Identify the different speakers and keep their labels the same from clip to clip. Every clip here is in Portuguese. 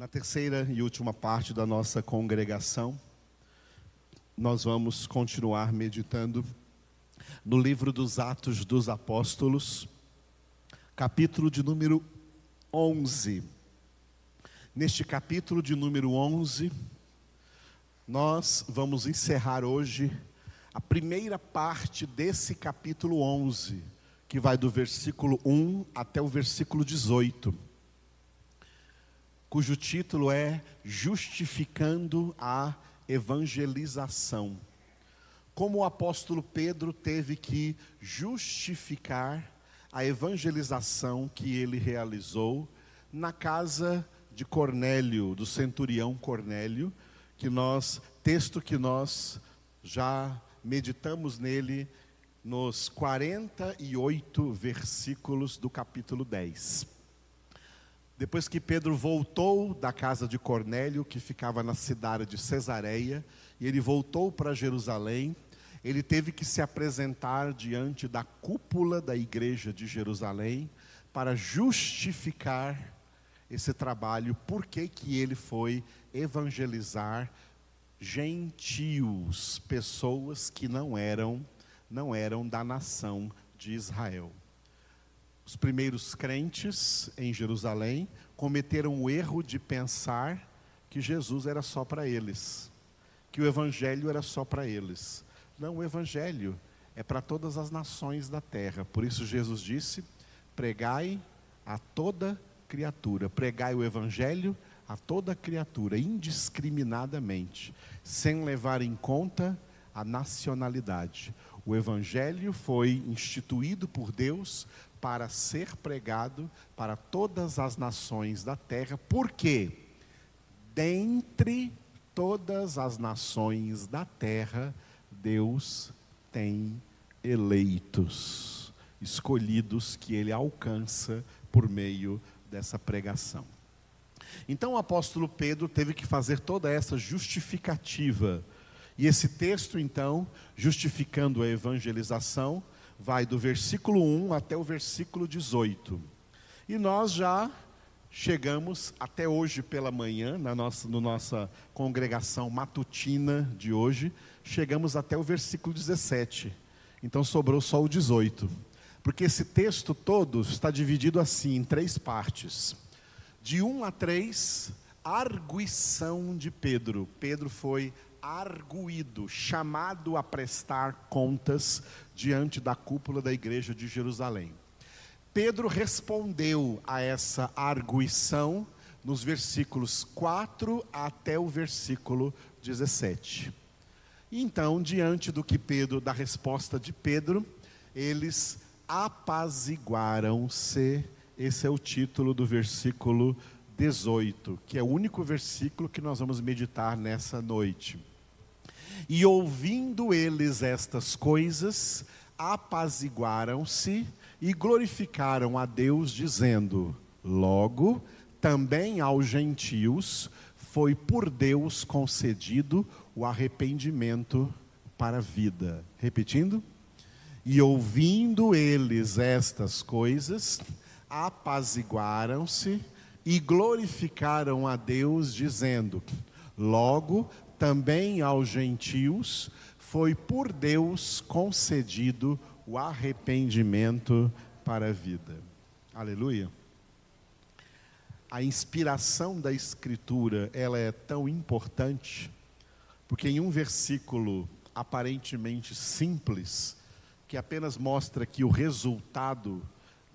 Speaker 1: Na terceira e última parte da nossa congregação, nós vamos continuar meditando no livro dos Atos dos Apóstolos, capítulo de número 11. Neste capítulo de número 11, nós vamos encerrar hoje a primeira parte desse capítulo 11, que vai do versículo 1 até o versículo 18 cujo título é Justificando a Evangelização. Como o apóstolo Pedro teve que justificar a evangelização que ele realizou na casa de Cornélio, do centurião Cornélio, que nós, texto que nós já meditamos nele nos 48 versículos do capítulo 10. Depois que Pedro voltou da casa de Cornélio, que ficava na cidade de Cesareia, e ele voltou para Jerusalém, ele teve que se apresentar diante da cúpula da igreja de Jerusalém para justificar esse trabalho, por que que ele foi evangelizar gentios, pessoas que não eram não eram da nação de Israel. Os primeiros crentes em Jerusalém cometeram o erro de pensar que Jesus era só para eles, que o Evangelho era só para eles. Não, o Evangelho é para todas as nações da terra. Por isso Jesus disse: pregai a toda criatura, pregai o Evangelho a toda criatura, indiscriminadamente, sem levar em conta a nacionalidade. O Evangelho foi instituído por Deus para ser pregado para todas as nações da terra, porque dentre todas as nações da terra, Deus tem eleitos, escolhidos que ele alcança por meio dessa pregação. Então o apóstolo Pedro teve que fazer toda essa justificativa. E esse texto, então, justificando a evangelização, vai do versículo 1 até o versículo 18. E nós já chegamos até hoje pela manhã, na nossa, na nossa congregação matutina de hoje, chegamos até o versículo 17. Então sobrou só o 18. Porque esse texto todo está dividido assim, em três partes. De 1 a 3, arguição de Pedro. Pedro foi arguído, chamado a prestar contas diante da cúpula da igreja de Jerusalém. Pedro respondeu a essa arguição nos versículos 4 até o versículo 17. Então, diante do que Pedro, da resposta de Pedro, eles apaziguaram-se. Esse é o título do versículo 18, que é o único versículo que nós vamos meditar nessa noite. E ouvindo eles estas coisas, apaziguaram-se e glorificaram a Deus, dizendo: Logo, também aos gentios foi por Deus concedido o arrependimento para a vida. Repetindo? E ouvindo eles estas coisas, apaziguaram-se e glorificaram a Deus, dizendo: Logo, também aos gentios foi por Deus concedido o arrependimento para a vida. Aleluia. A inspiração da escritura, ela é tão importante, porque em um versículo aparentemente simples, que apenas mostra que o resultado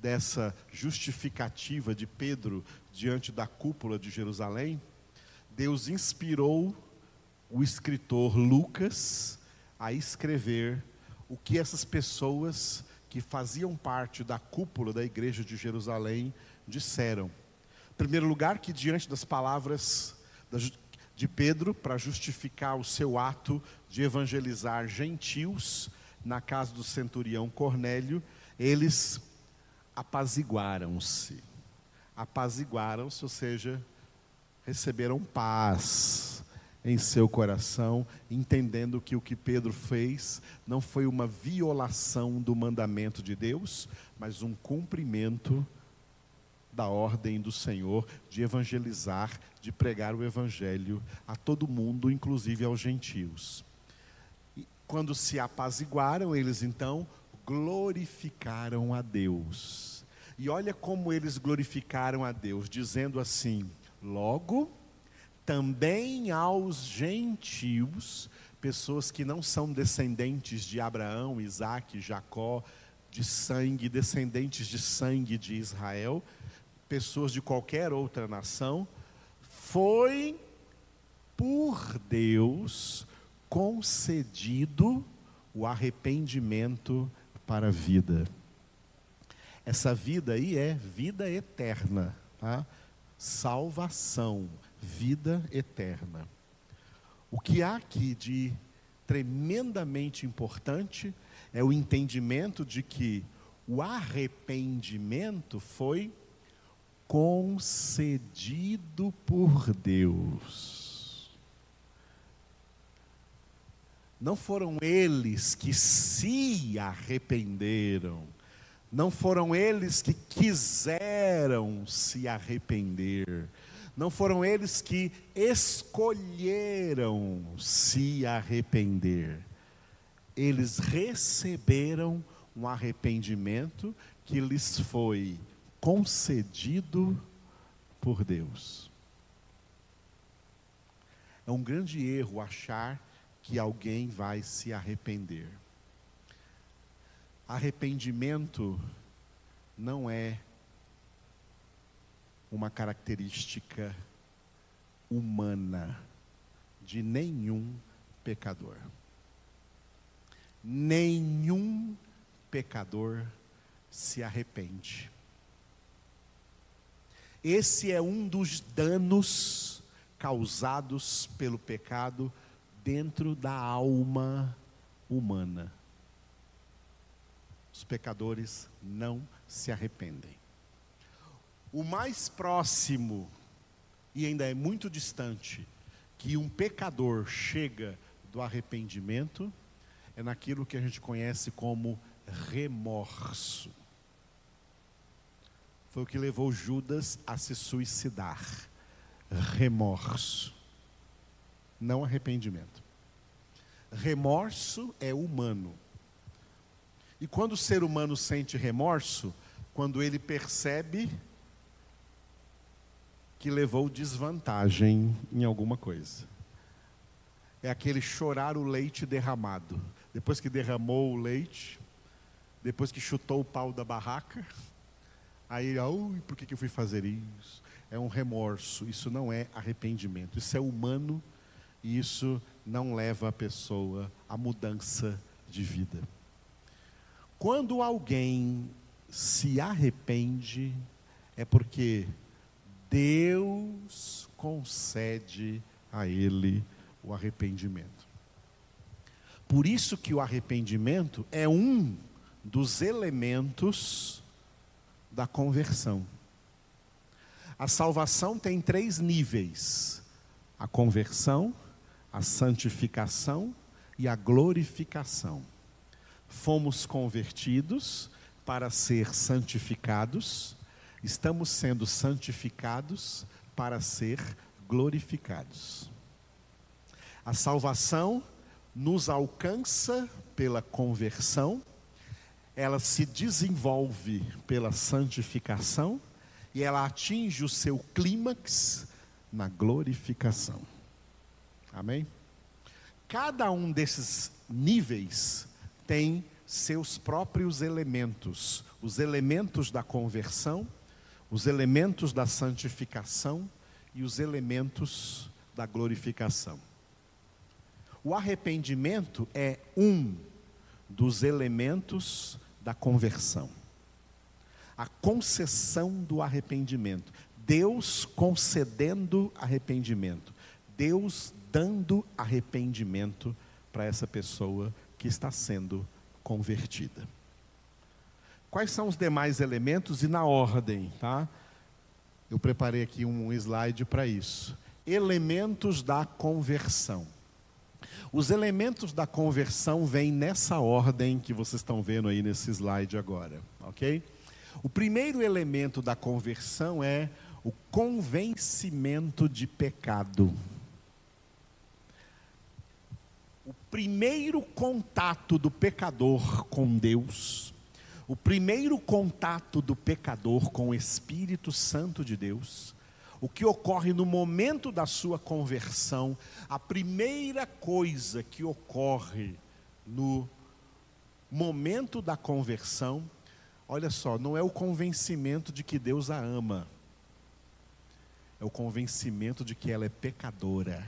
Speaker 1: dessa justificativa de Pedro diante da cúpula de Jerusalém, Deus inspirou o escritor Lucas a escrever o que essas pessoas que faziam parte da cúpula da igreja de Jerusalém disseram. Em primeiro lugar, que diante das palavras de Pedro para justificar o seu ato de evangelizar gentios na casa do centurião Cornélio, eles apaziguaram-se. Apaziguaram-se, ou seja, receberam paz em seu coração, entendendo que o que Pedro fez não foi uma violação do mandamento de Deus, mas um cumprimento da ordem do Senhor de evangelizar, de pregar o evangelho a todo mundo, inclusive aos gentios. E quando se apaziguaram, eles então glorificaram a Deus. E olha como eles glorificaram a Deus, dizendo assim: logo, também aos gentios, pessoas que não são descendentes de Abraão, Isaac, Jacó, de sangue, descendentes de sangue de Israel, pessoas de qualquer outra nação, foi por Deus concedido o arrependimento para a vida. Essa vida aí é vida eterna, tá? salvação, vida eterna. O que há aqui de tremendamente importante é o entendimento de que o arrependimento foi concedido por Deus. Não foram eles que se arrependeram, não foram eles que quiseram se arrepender, não foram eles que escolheram se arrepender. Eles receberam um arrependimento que lhes foi concedido por Deus. É um grande erro achar que alguém vai se arrepender. Arrependimento não é uma característica humana de nenhum pecador. Nenhum pecador se arrepende. Esse é um dos danos causados pelo pecado dentro da alma humana. Os pecadores não se arrependem. O mais próximo, e ainda é muito distante, que um pecador chega do arrependimento é naquilo que a gente conhece como remorso foi o que levou Judas a se suicidar. Remorso, não arrependimento. Remorso é humano. E quando o ser humano sente remorso, quando ele percebe que levou desvantagem em alguma coisa. É aquele chorar o leite derramado. Depois que derramou o leite, depois que chutou o pau da barraca, Aí, ui, por que, eu fui fazer isso? É um remorso, isso não é arrependimento, isso é humano e isso não leva a pessoa à mudança de vida. Quando alguém se arrepende, é porque Deus concede a ele o arrependimento. Por isso que o arrependimento é um dos elementos da conversão. A salvação tem três níveis: a conversão, a santificação e a glorificação. Fomos convertidos para ser santificados, estamos sendo santificados para ser glorificados. A salvação nos alcança pela conversão ela se desenvolve pela santificação e ela atinge o seu clímax na glorificação. Amém? Cada um desses níveis tem seus próprios elementos, os elementos da conversão, os elementos da santificação e os elementos da glorificação. O arrependimento é um dos elementos da conversão. A concessão do arrependimento. Deus concedendo arrependimento. Deus dando arrependimento para essa pessoa que está sendo convertida. Quais são os demais elementos e na ordem, tá? Eu preparei aqui um slide para isso. Elementos da conversão. Os elementos da conversão vêm nessa ordem que vocês estão vendo aí nesse slide agora, ok? O primeiro elemento da conversão é o convencimento de pecado. O primeiro contato do pecador com Deus, o primeiro contato do pecador com o Espírito Santo de Deus, o que ocorre no momento da sua conversão, a primeira coisa que ocorre no momento da conversão, olha só, não é o convencimento de que Deus a ama, é o convencimento de que ela é pecadora.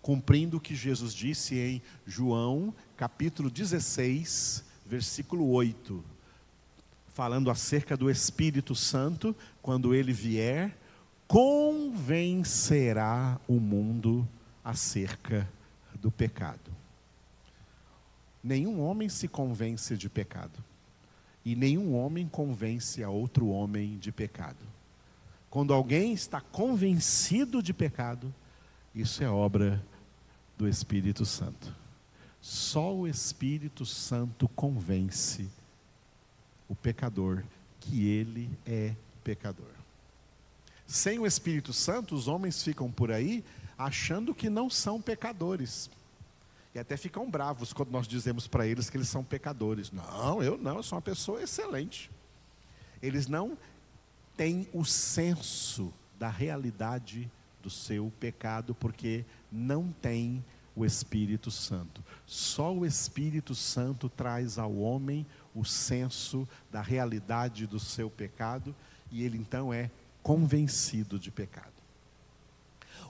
Speaker 1: Cumprindo o que Jesus disse em João, capítulo 16, versículo 8, falando acerca do Espírito Santo, quando ele vier, convencerá o mundo acerca do pecado. Nenhum homem se convence de pecado, e nenhum homem convence a outro homem de pecado. Quando alguém está convencido de pecado, isso é obra do Espírito Santo. Só o Espírito Santo convence o pecador que ele é pecador. Sem o Espírito Santo, os homens ficam por aí achando que não são pecadores. E até ficam bravos quando nós dizemos para eles que eles são pecadores. Não, eu não, eu sou uma pessoa excelente. Eles não têm o senso da realidade do seu pecado, porque não têm o Espírito Santo. Só o Espírito Santo traz ao homem o senso da realidade do seu pecado e ele então é convencido de pecado.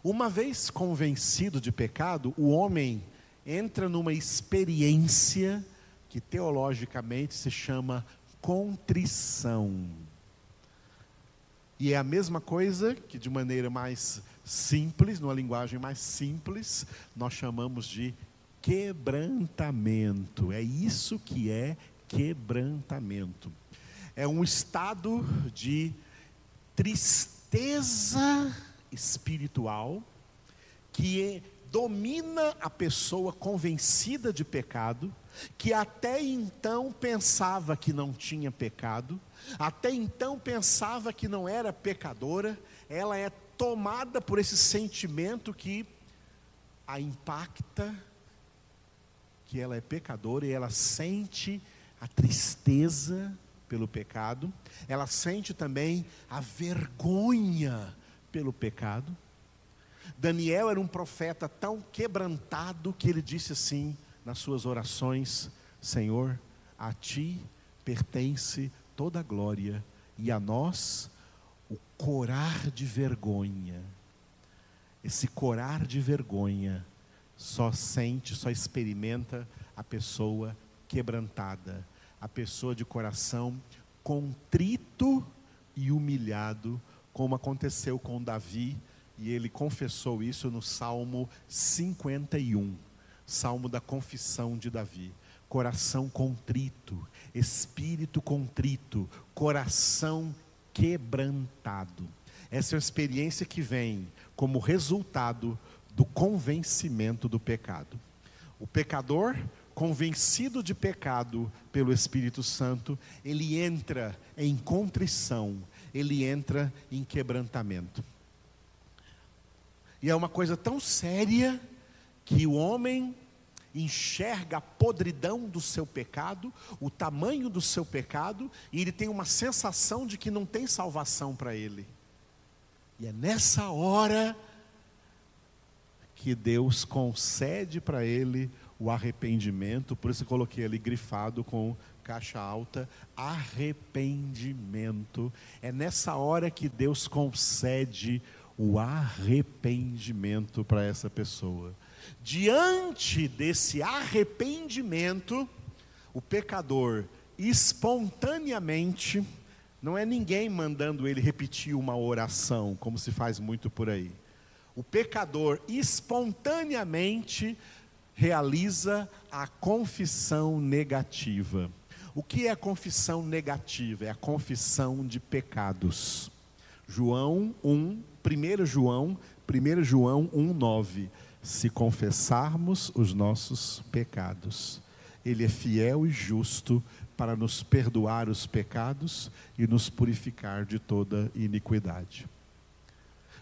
Speaker 1: Uma vez convencido de pecado, o homem entra numa experiência que teologicamente se chama contrição. E é a mesma coisa que, de maneira mais simples, numa linguagem mais simples, nós chamamos de quebrantamento. É isso que é quebrantamento. É um estado de tristeza espiritual que domina a pessoa convencida de pecado, que até então pensava que não tinha pecado, até então pensava que não era pecadora, ela é tomada por esse sentimento que a impacta, que ela é pecadora e ela sente a tristeza pelo pecado, ela sente também a vergonha pelo pecado. Daniel era um profeta tão quebrantado que ele disse assim nas suas orações: Senhor, a ti pertence toda a glória e a nós corar de vergonha. Esse corar de vergonha só sente, só experimenta a pessoa quebrantada, a pessoa de coração contrito e humilhado, como aconteceu com Davi, e ele confessou isso no Salmo 51, Salmo da confissão de Davi. Coração contrito, espírito contrito, coração quebrantado. Essa é a experiência que vem como resultado do convencimento do pecado. O pecador convencido de pecado pelo Espírito Santo, ele entra em contrição, ele entra em quebrantamento. E é uma coisa tão séria que o homem enxerga a podridão do seu pecado, o tamanho do seu pecado, e ele tem uma sensação de que não tem salvação para ele. E é nessa hora que Deus concede para ele o arrependimento, por isso eu coloquei ali grifado com caixa alta, arrependimento. É nessa hora que Deus concede o arrependimento para essa pessoa. Diante desse arrependimento, o pecador espontaneamente, não é ninguém mandando ele repetir uma oração, como se faz muito por aí. O pecador espontaneamente realiza a confissão negativa. O que é a confissão negativa? É a confissão de pecados. João 1, 1 João, 1 João 1, 9. Se confessarmos os nossos pecados, Ele é fiel e justo para nos perdoar os pecados e nos purificar de toda iniquidade.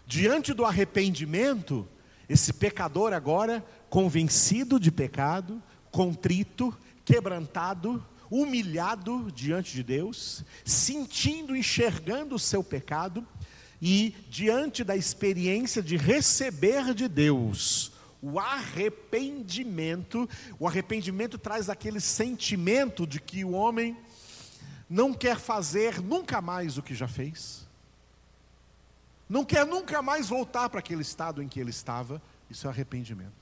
Speaker 1: Diante do arrependimento, esse pecador agora, convencido de pecado, contrito, quebrantado, humilhado diante de Deus, sentindo, enxergando o seu pecado e diante da experiência de receber de Deus o arrependimento, o arrependimento traz aquele sentimento de que o homem não quer fazer nunca mais o que já fez, não quer nunca mais voltar para aquele estado em que ele estava, isso é arrependimento.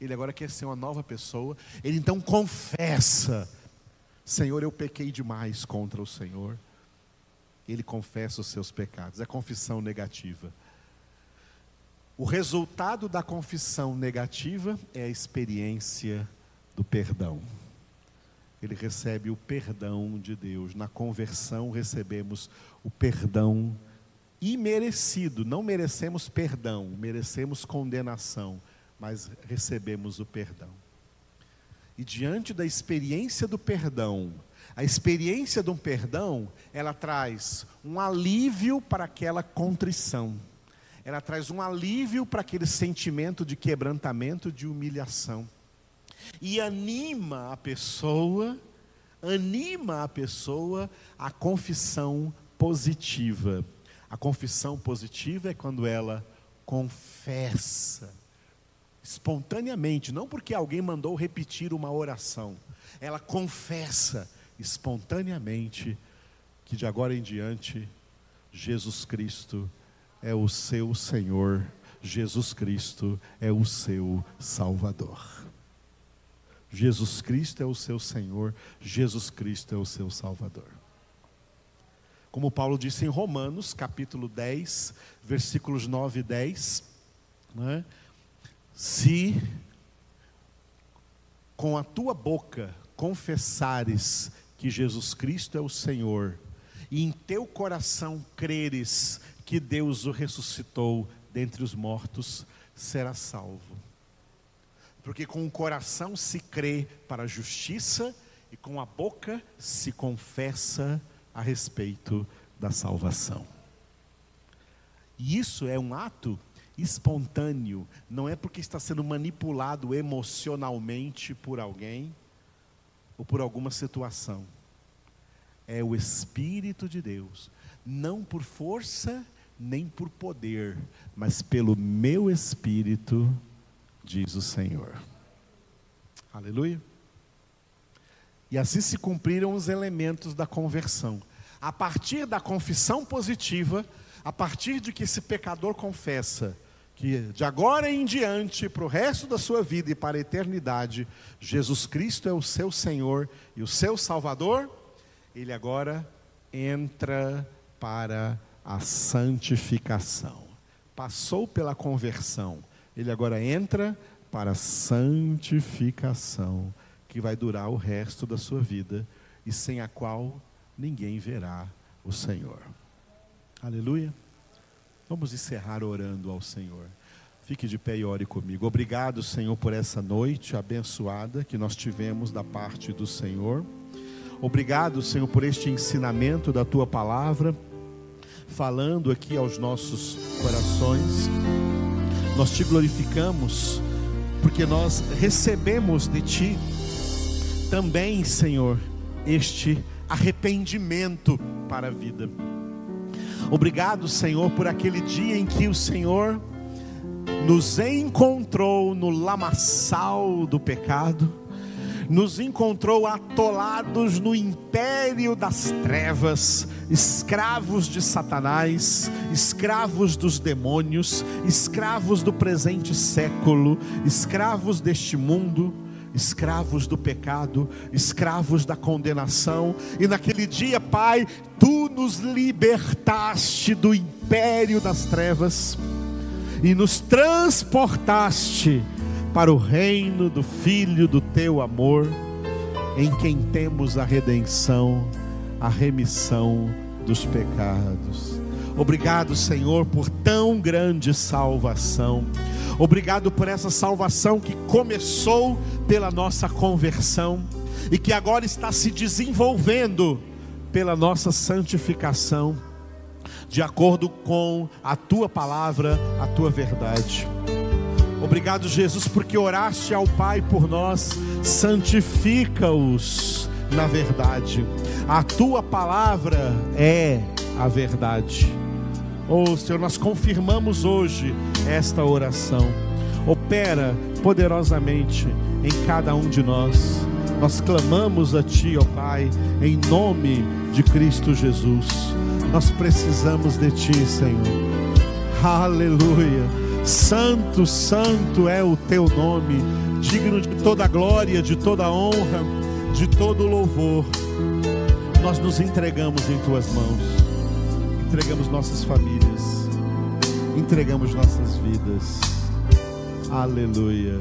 Speaker 1: Ele agora quer ser uma nova pessoa, ele então confessa: Senhor, eu pequei demais contra o Senhor. Ele confessa os seus pecados, é confissão negativa. O resultado da confissão negativa é a experiência do perdão. Ele recebe o perdão de Deus. Na conversão recebemos o perdão imerecido. Não merecemos perdão, merecemos condenação, mas recebemos o perdão. E diante da experiência do perdão, a experiência do perdão, ela traz um alívio para aquela contrição ela traz um alívio para aquele sentimento de quebrantamento, de humilhação. E anima a pessoa, anima a pessoa a confissão positiva. A confissão positiva é quando ela confessa espontaneamente, não porque alguém mandou repetir uma oração. Ela confessa espontaneamente que de agora em diante Jesus Cristo é o seu Senhor, Jesus Cristo é o seu Salvador. Jesus Cristo é o seu Senhor, Jesus Cristo é o seu Salvador. Como Paulo disse em Romanos, capítulo 10, versículos 9 e 10, né? se com a tua boca confessares que Jesus Cristo é o Senhor, e em teu coração creres que Deus o ressuscitou dentre os mortos, será salvo. Porque com o coração se crê para a justiça e com a boca se confessa a respeito da salvação. E isso é um ato espontâneo, não é porque está sendo manipulado emocionalmente por alguém ou por alguma situação. É o Espírito de Deus, não por força nem por poder, mas pelo meu espírito, diz o Senhor. Aleluia. E assim se cumpriram os elementos da conversão. A partir da confissão positiva, a partir de que esse pecador confessa que de agora em diante, para o resto da sua vida e para a eternidade, Jesus Cristo é o seu Senhor e o seu Salvador, ele agora entra para a santificação. Passou pela conversão, ele agora entra para a santificação, que vai durar o resto da sua vida e sem a qual ninguém verá o Senhor. Aleluia. Vamos encerrar orando ao Senhor. Fique de pé e ore comigo. Obrigado, Senhor, por essa noite abençoada que nós tivemos da parte do Senhor. Obrigado, Senhor, por este ensinamento da tua palavra falando aqui aos nossos corações. Nós te glorificamos, porque nós recebemos de ti também, Senhor, este arrependimento para a vida. Obrigado, Senhor, por aquele dia em que o Senhor nos encontrou no lamaçal do pecado nos encontrou atolados no império das trevas, escravos de Satanás, escravos dos demônios, escravos do presente século, escravos deste mundo escravos do pecado, escravos da condenação, e naquele dia, Pai, tu nos libertaste do império das trevas e nos transportaste para o reino do Filho do teu amor, em quem temos a redenção, a remissão dos pecados. Obrigado, Senhor, por tão grande salvação. Obrigado por essa salvação que começou pela nossa conversão e que agora está se desenvolvendo pela nossa santificação, de acordo com a tua palavra, a tua verdade. Obrigado, Jesus, porque oraste ao Pai por nós, santifica-os na verdade. A tua palavra é a verdade. Oh, Senhor, nós confirmamos hoje esta oração. Opera poderosamente em cada um de nós. Nós clamamos a Ti, ó oh Pai, em nome de Cristo Jesus. Nós precisamos de Ti, Senhor. Aleluia. Santo, santo é o teu nome, digno de toda glória, de toda honra, de todo louvor. Nós nos entregamos em tuas mãos, entregamos nossas famílias, entregamos nossas vidas. Aleluia.